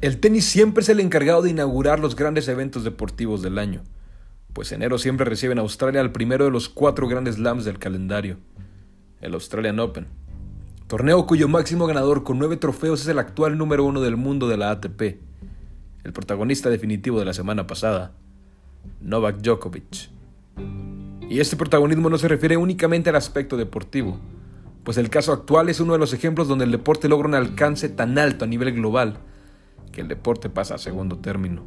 El tenis siempre es el encargado de inaugurar los grandes eventos deportivos del año, pues enero siempre recibe en Australia al primero de los cuatro grandes slams del calendario, el Australian Open, torneo cuyo máximo ganador con nueve trofeos es el actual número uno del mundo de la ATP, el protagonista definitivo de la semana pasada, Novak Djokovic. Y este protagonismo no se refiere únicamente al aspecto deportivo, pues el caso actual es uno de los ejemplos donde el deporte logra un alcance tan alto a nivel global, que el deporte pasa a segundo término.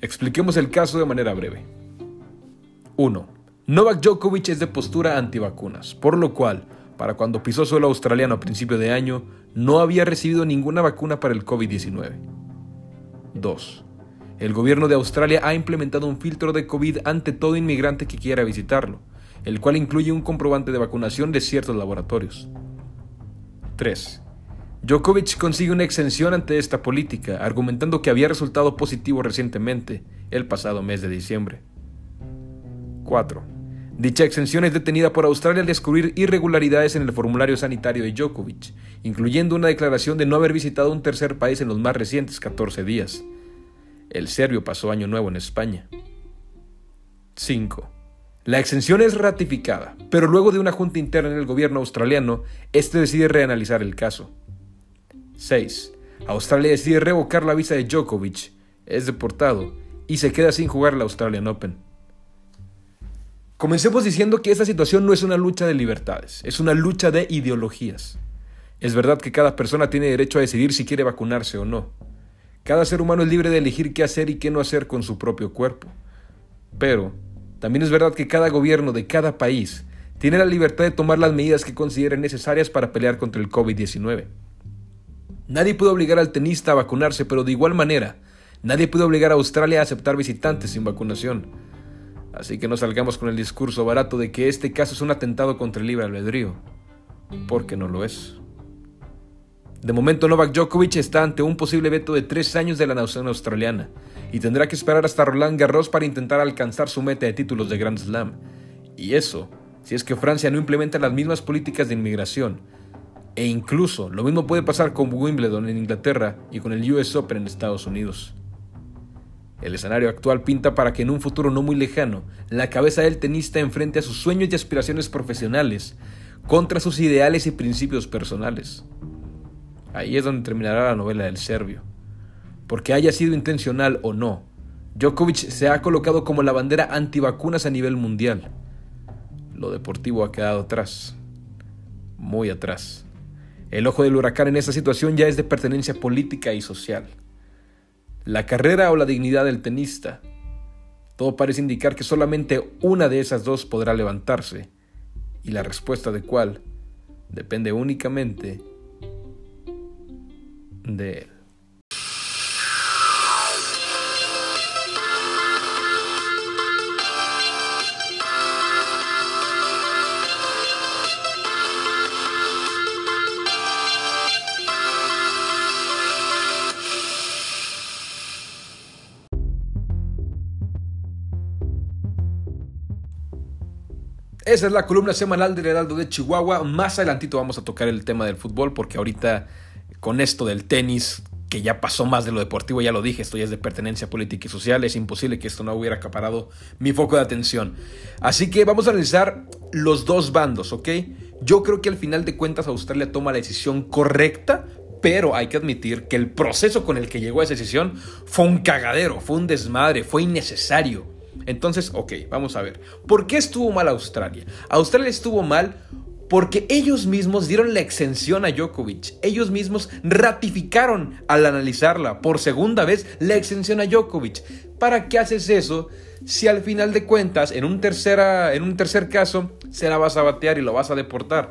Expliquemos el caso de manera breve. 1. Novak Djokovic es de postura antivacunas, por lo cual, para cuando pisó suelo australiano a principio de año, no había recibido ninguna vacuna para el COVID-19. 2. El gobierno de Australia ha implementado un filtro de COVID ante todo inmigrante que quiera visitarlo, el cual incluye un comprobante de vacunación de ciertos laboratorios. 3. Djokovic consigue una exención ante esta política, argumentando que había resultado positivo recientemente, el pasado mes de diciembre. 4. Dicha exención es detenida por Australia al descubrir irregularidades en el formulario sanitario de Djokovic, incluyendo una declaración de no haber visitado un tercer país en los más recientes 14 días. El serbio pasó año nuevo en España. 5. La exención es ratificada, pero luego de una junta interna en el gobierno australiano, este decide reanalizar el caso. 6. Australia decide revocar la visa de Djokovic, es deportado y se queda sin jugar la Australian Open. Comencemos diciendo que esta situación no es una lucha de libertades, es una lucha de ideologías. Es verdad que cada persona tiene derecho a decidir si quiere vacunarse o no. Cada ser humano es libre de elegir qué hacer y qué no hacer con su propio cuerpo. Pero también es verdad que cada gobierno de cada país tiene la libertad de tomar las medidas que considere necesarias para pelear contra el COVID-19. Nadie puede obligar al tenista a vacunarse, pero de igual manera, nadie puede obligar a Australia a aceptar visitantes sin vacunación. Así que no salgamos con el discurso barato de que este caso es un atentado contra el libre albedrío, porque no lo es. De momento Novak Djokovic está ante un posible veto de tres años de la nación australiana y tendrá que esperar hasta Roland Garros para intentar alcanzar su meta de títulos de Grand Slam. Y eso, si es que Francia no implementa las mismas políticas de inmigración, e incluso lo mismo puede pasar con Wimbledon en Inglaterra y con el US Open en Estados Unidos. El escenario actual pinta para que en un futuro no muy lejano, la cabeza del tenista enfrente a sus sueños y aspiraciones profesionales contra sus ideales y principios personales. Ahí es donde terminará la novela del serbio. Porque haya sido intencional o no, Djokovic se ha colocado como la bandera antivacunas a nivel mundial. Lo deportivo ha quedado atrás, muy atrás. El ojo del huracán en esta situación ya es de pertenencia política y social. La carrera o la dignidad del tenista. Todo parece indicar que solamente una de esas dos podrá levantarse, y la respuesta de cuál depende únicamente de él. Esa es la columna semanal del Heraldo de Chihuahua. Más adelantito vamos a tocar el tema del fútbol porque ahorita con esto del tenis, que ya pasó más de lo deportivo, ya lo dije, esto ya es de pertenencia política y social, es imposible que esto no hubiera acaparado mi foco de atención. Así que vamos a analizar los dos bandos, ¿ok? Yo creo que al final de cuentas Australia toma la decisión correcta, pero hay que admitir que el proceso con el que llegó a esa decisión fue un cagadero, fue un desmadre, fue innecesario. Entonces, ok, vamos a ver. ¿Por qué estuvo mal Australia? Australia estuvo mal porque ellos mismos dieron la exención a Djokovic. Ellos mismos ratificaron al analizarla por segunda vez la exención a Djokovic. ¿Para qué haces eso si al final de cuentas, en un, tercera, en un tercer caso, se la vas a batear y lo vas a deportar?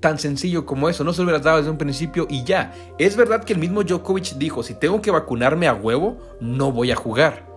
Tan sencillo como eso, no se lo hubieras dado desde un principio y ya. Es verdad que el mismo Djokovic dijo, si tengo que vacunarme a huevo, no voy a jugar.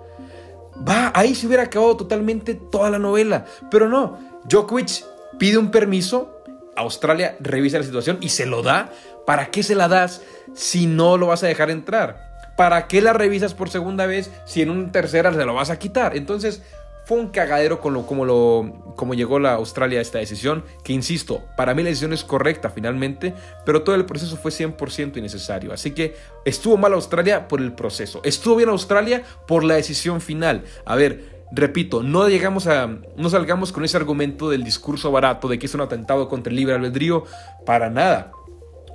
Va, ahí se hubiera acabado totalmente toda la novela. Pero no, Djokovic pide un permiso, Australia revisa la situación y se lo da. ¿Para qué se la das si no lo vas a dejar entrar? ¿Para qué la revisas por segunda vez si en una tercera se lo vas a quitar? Entonces, Fue un cagadero con lo, como, lo, como llegó la Australia a esta decisión, que insisto, para mí la decisión es correcta finalmente, pero todo el proceso fue 100% innecesario. Así que estuvo mal Australia por el proceso, estuvo bien Australia por la decisión final. A ver, repito, no llegamos a, no salgamos con ese argumento del discurso barato de que es un atentado contra el libre albedrío, para nada.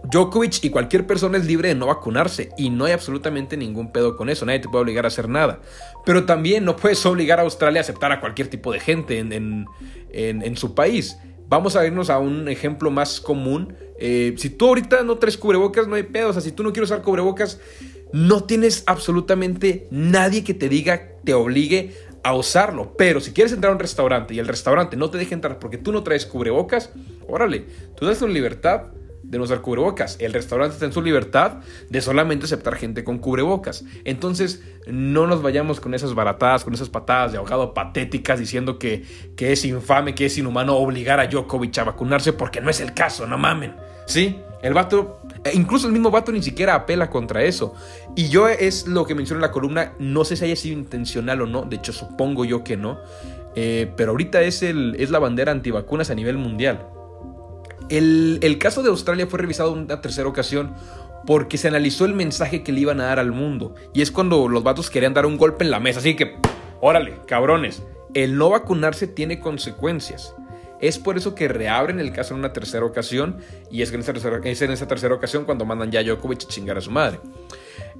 Djokovic y cualquier persona es libre de no vacunarse y no hay absolutamente ningún pedo con eso, nadie te puede obligar a hacer nada. Pero también no puedes obligar a Australia a aceptar a cualquier tipo de gente en, en, su país. Vamos a irnos a un ejemplo más común. Eh, si tú ahorita no traes cubrebocas, no hay pedo. O sea, si tú no quieres usar cubrebocas, no tienes absolutamente nadie que te diga, te obligue a usarlo. Pero si quieres entrar a un restaurante y el restaurante no te deja entrar porque tú no traes cubrebocas, órale, tú das tu libertad de no usar cubrebocas. El restaurante está en su libertad de solamente aceptar gente con cubrebocas. Entonces, no nos vayamos con esas baratadas, con esas patadas de ahogado patéticas diciendo que, que es infame, que es inhumano obligar a Djokovic a vacunarse porque no es el caso, no mamen. Sí, el vato, e incluso el mismo vato ni siquiera apela contra eso. Y yo es lo que menciono en la columna, no sé si haya sido intencional o no, de hecho supongo yo que no. Eh, pero ahorita es, el, es la bandera antivacunas a nivel mundial. El, caso de Australia fue revisado una tercera ocasión porque se analizó el mensaje que le iban a dar al mundo. Y es cuando los vatos querían dar un golpe en la mesa. Así que, órale, cabrones, el no vacunarse tiene consecuencias. Es por eso que reabren el caso en una tercera ocasión. Y es, en esa tercera, en esa tercera ocasión cuando mandan ya a Djokovic a chingar a su madre.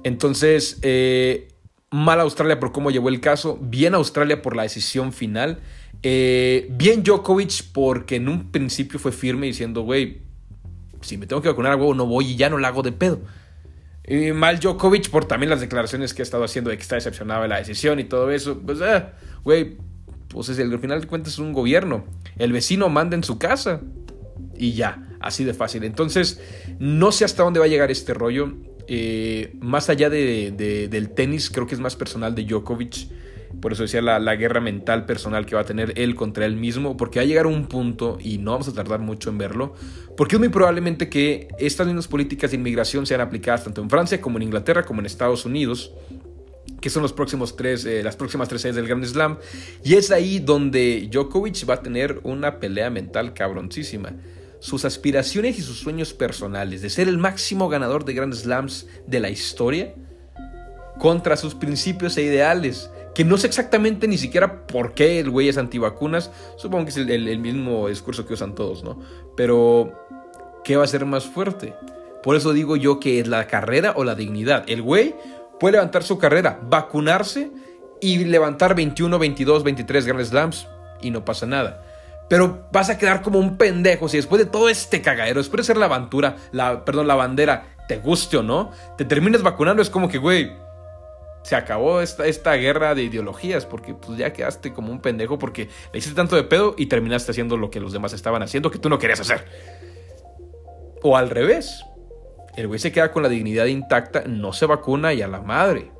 Entonces, eh, mal Australia por cómo llevó el caso. Bien Australia por la decisión final. Eh, bien Djokovic porque en un principio fue firme diciendo, güey, si me tengo que vacunar a huevo no voy y ya no la hago de pedo. Y mal Djokovic por también las declaraciones que ha estado haciendo de que está decepcionado de la decisión y todo eso. Pues, eh, güey, pues es el, al final de cuentas es un gobierno. El vecino manda en su casa y ya, así de fácil. Entonces, no sé hasta dónde va a llegar este rollo. Eh, más allá de, del tenis, creo que es más personal de Djokovic. Por eso decía la, guerra mental personal que va a tener él contra él mismo, porque va a llegar un punto, y no vamos a tardar mucho en verlo, porque es muy probablemente que estas mismas políticas de inmigración sean aplicadas tanto en Francia como en Inglaterra como en Estados Unidos, que son los próximos tres, eh, las próximas tres sedes del Grand Slam, y es ahí donde Djokovic va a tener una pelea mental cabroncísima. Sus aspiraciones y sus sueños personales de ser el máximo ganador de Grand Slams de la historia contra sus principios e ideales que no sé exactamente ni siquiera por qué el güey es antivacunas. Supongo que es el, mismo discurso que usan todos, ¿no? Pero, ¿qué va a ser más fuerte? Por eso digo yo que es la carrera o la dignidad. El güey puede levantar su carrera, vacunarse y levantar 21, 22, 23 Grand Slams y no pasa nada. Pero vas a quedar como un pendejo si después de todo este cagadero, después de ser la aventura, la, perdón, la bandera, te guste o no, te terminas vacunando, es como que, güey, se acabó esta, esta guerra de ideologías, porque pues ya quedaste como un pendejo porque le hiciste tanto de pedo y terminaste haciendo lo que los demás estaban haciendo que tú no querías hacer. O al revés, el güey se queda con la dignidad intacta, no se vacuna y a la madre.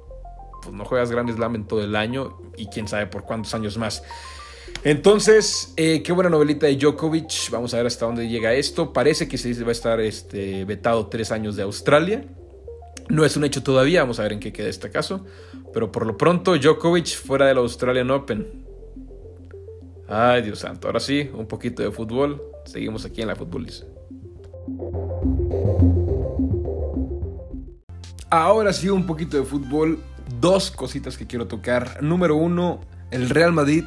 Pues no juegas Grand Slam en todo el año y quién sabe por cuántos años más. Entonces, eh, qué buena novelita de Djokovic. Vamos a ver hasta dónde llega esto. Parece que se va a estar este, vetado tres años de Australia. No es un hecho todavía, vamos a ver en qué queda este caso. Pero por lo pronto, Djokovic fuera del Australian Open. Ay, Dios santo. Ahora sí, un poquito de fútbol. Seguimos aquí en la Futbolis. Ahora sí, un poquito de fútbol. Dos cositas que quiero tocar. Número uno, el Real Madrid,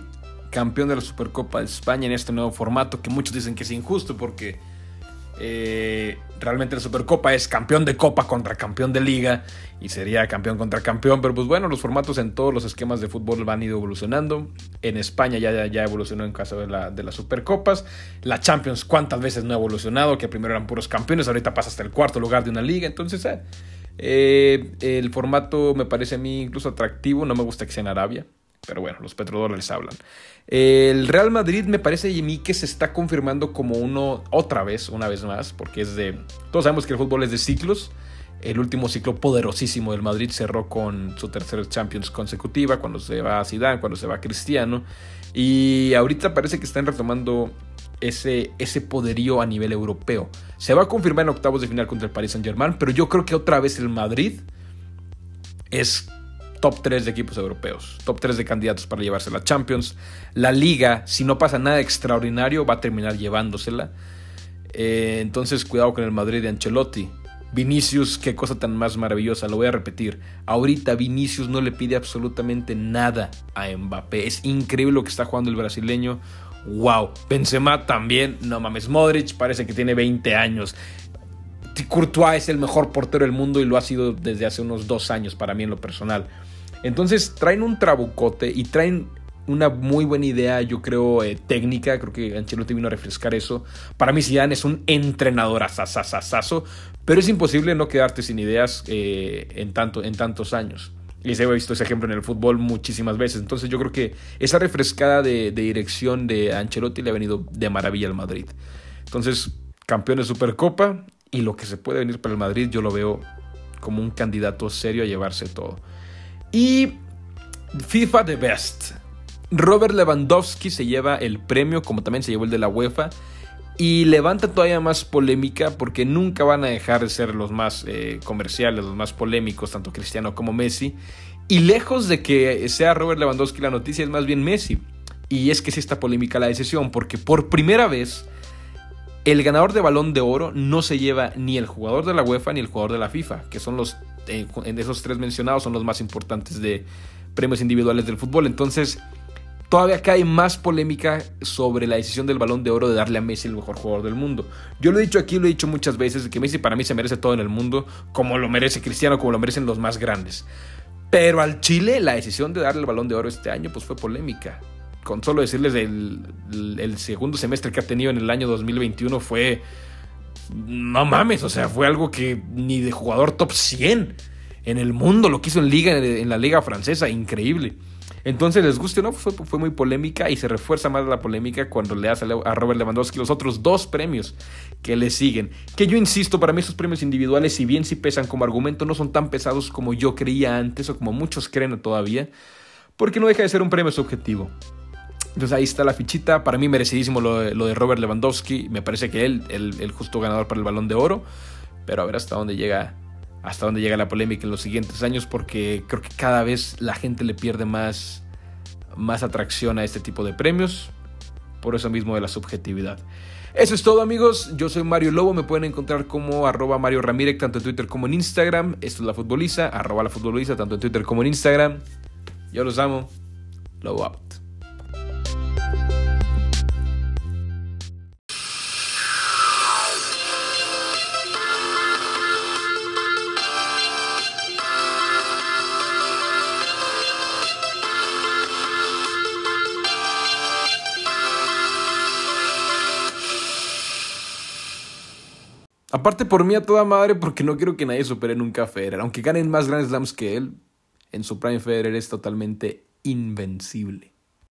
campeón de la Supercopa de España en este nuevo formato que muchos dicen que es injusto porque eh, realmente la Supercopa es campeón de Copa contra campeón de Liga y sería campeón contra campeón, pero pues bueno, los formatos en todos los esquemas de fútbol van ido evolucionando. En España ya, ya evolucionó en caso de, la, de las Supercopas. La Champions, ¿cuántas veces no ha evolucionado? Que primero eran puros campeones, ahorita pasa hasta el cuarto lugar de una liga. Entonces, eh, eh, el formato me parece a mí incluso atractivo. No me gusta que sea en Arabia. Pero bueno, los petrodólares hablan. El Real Madrid me parece a mí que se está confirmando como uno, otra vez, una vez más, porque es de... Todos sabemos que el fútbol es de ciclos. El último ciclo poderosísimo del Madrid cerró con su tercera Champions consecutiva, cuando se va a Zidane, cuando se va a Cristiano. Y ahorita parece que están retomando ese, ese poderío a nivel europeo. Se va a confirmar en octavos de final contra el Paris Saint Germain, pero yo creo que otra vez el Madrid es top 3 de equipos europeos, top 3 de candidatos para llevarse la Champions. La liga, si no pasa nada extraordinario, va a terminar llevándosela. Eh, entonces, cuidado con el Madrid de Ancelotti. Vinicius, qué cosa tan más maravillosa, lo voy a repetir. Ahorita Vinicius no le pide absolutamente nada a Mbappé. Es increíble lo que está jugando el brasileño. Wow. Benzema también, no mames. Modric parece que tiene 20 años. Courtois es el mejor portero del mundo y lo ha sido desde hace unos dos años para mí en lo personal. Entonces traen un trabucote y traen una muy buena idea, yo creo, eh, técnica. Creo que Ancelotti vino a refrescar eso. Para mí, Zidane es un entrenador asasasasazo, pero es imposible no quedarte sin ideas eh, en, tanto, en tantos años. Y se ha visto ese ejemplo en el fútbol muchísimas veces. Entonces, yo creo que esa refrescada de, de dirección de Ancelotti le ha venido de maravilla al Madrid. Entonces, campeón de Supercopa y lo que se puede venir para el Madrid, yo lo veo como un candidato serio a llevarse todo. Y FIFA The Best. Robert Lewandowski se lleva el premio, como también se llevó el de la UEFA, y levanta todavía más polémica porque nunca van a dejar de ser los más eh, comerciales, los más polémicos, tanto Cristiano como Messi. Y lejos de que sea Robert Lewandowski la noticia, es más bien Messi. Y es que es esta polémica la decisión, porque por primera vez el ganador de balón de oro no se lleva ni el jugador de la UEFA ni el jugador de la FIFA, que son los, eh, en esos tres mencionados, son los más importantes de premios individuales del fútbol. Entonces, todavía hay más polémica sobre la decisión del balón de oro de darle a Messi el mejor jugador del mundo. Yo lo he dicho aquí, lo he dicho muchas veces, que Messi para mí se merece todo en el mundo, como lo merece Cristiano, como lo merecen los más grandes. Pero al Chile la decisión de darle el balón de oro este año pues fue polémica. Con solo decirles el segundo semestre que ha tenido en el año 2021 fue... No mames, o sea, fue algo que ni de jugador top 100 en el mundo, lo que hizo en, liga, en la liga francesa, increíble. Entonces, les guste o no, fue, muy polémica y se refuerza más la polémica cuando le hace a Robert Lewandowski los otros dos premios que le siguen. Que yo insisto, para mí esos premios individuales, si bien sí pesan como argumento, no son tan pesados como yo creía antes o como muchos creen todavía, porque no deja de ser un premio subjetivo. Entonces ahí está la fichita, para mí merecidísimo lo de, Robert Lewandowski, me parece que él, el, justo ganador para el balón de oro, pero a ver hasta dónde llega hasta dónde llega la polémica en los siguientes años porque creo que cada vez la gente le pierde más, más atracción a este tipo de premios por eso mismo de la subjetividad. Eso es todo amigos, yo soy Mario Lobo, me pueden encontrar como arroba Mario Ramírez tanto en Twitter como en Instagram, esto es La Futboliza, arroba La Futboliza tanto en Twitter como en Instagram, yo los amo, Lobo out. Aparte por mí a toda madre porque no quiero que nadie supere nunca a Federer. Aunque ganen más Grand Slams que él, en su prime Federer es totalmente invencible.